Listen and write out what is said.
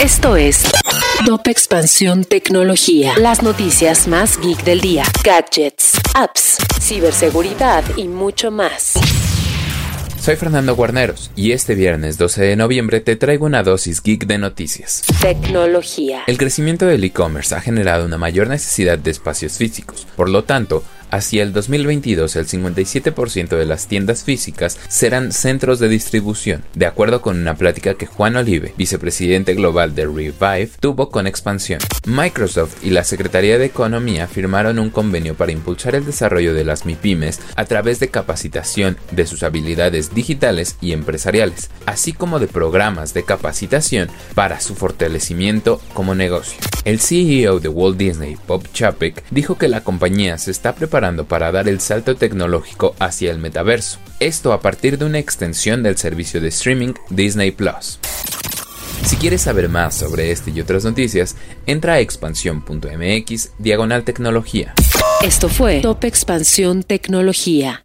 Esto es Top Expansión Tecnología. Las noticias más geek del día. Gadgets, apps, ciberseguridad y mucho más. Soy Fernando Guarneros y este viernes 12 de noviembre te traigo una dosis geek de noticias. Tecnología. El crecimiento del e-commerce ha generado una mayor necesidad de espacios físicos, por lo tanto, Hacia el 2022, el 57% de las tiendas físicas serán centros de distribución, de acuerdo con una plática que Juan Olive, vicepresidente global de Revive, tuvo con Expansión. Microsoft y la Secretaría de Economía firmaron un convenio para impulsar el desarrollo de las MIPIMES a través de capacitación de sus habilidades digitales y empresariales, así como de programas de capacitación para su fortalecimiento como negocio. El CEO de Walt Disney, Bob Chapek, dijo que la compañía se está preparando para dar el salto tecnológico hacia el metaverso, esto a partir de una extensión del servicio de streaming Disney Plus. Si quieres saber más sobre este y otras noticias, entra a expansión.mx diagonal tecnología. Esto fue Top Expansión Tecnología.